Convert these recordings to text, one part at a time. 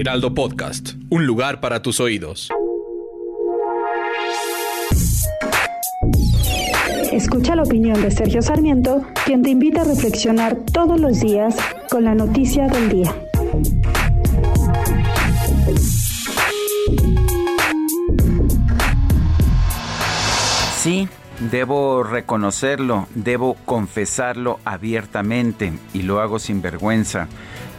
Heraldo Podcast, un lugar para tus oídos. Escucha la opinión de Sergio Sarmiento, quien te invita a reflexionar todos los días con la noticia del día. Sí, debo reconocerlo, debo confesarlo abiertamente y lo hago sin vergüenza.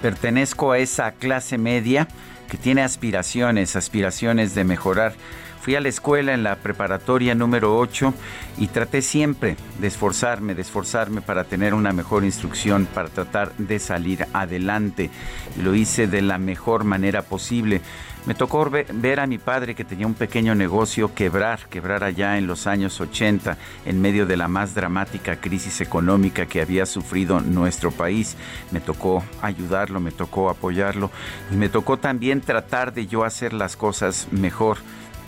Pertenezco a esa clase media que tiene aspiraciones, aspiraciones de mejorar. Fui a la escuela en la preparatoria número 8 y traté siempre de esforzarme, de esforzarme para tener una mejor instrucción, para tratar de salir adelante. Lo hice de la mejor manera posible. Me tocó ve- ver a mi padre que tenía un pequeño negocio quebrar, quebrar allá en los años 80, en medio de la más dramática crisis económica que había sufrido nuestro país. Me tocó ayudarlo, me tocó apoyarlo y me tocó también tratar de yo hacer las cosas mejor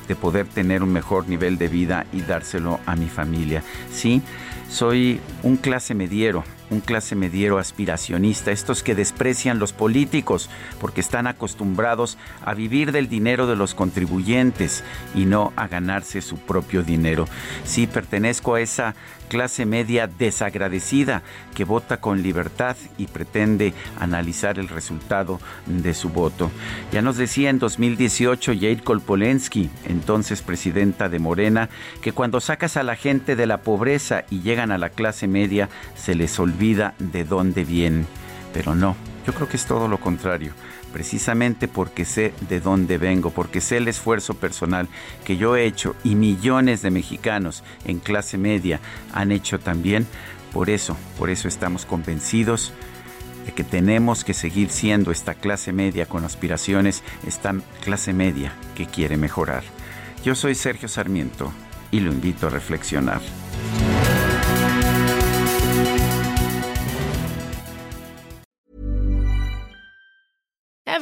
de poder tener un mejor nivel de vida y dárselo a mi familia. Sí, soy un clase mediero, un clase mediero aspiracionista, estos que desprecian los políticos porque están acostumbrados a vivir del dinero de los contribuyentes y no a ganarse su propio dinero. Sí, pertenezco a esa clase media desagradecida que vota con libertad y pretende analizar el resultado de su voto. Ya nos decía en 2018 Jade Kolpolensky, entonces presidenta de Morena, que cuando sacas a la gente de la pobreza y llegan a la clase media, se les olvida de dónde vienen. Pero no, yo creo que es todo lo contrario precisamente porque sé de dónde vengo, porque sé el esfuerzo personal que yo he hecho y millones de mexicanos en clase media han hecho también. Por eso, por eso estamos convencidos de que tenemos que seguir siendo esta clase media con aspiraciones, esta clase media que quiere mejorar. Yo soy Sergio Sarmiento y lo invito a reflexionar.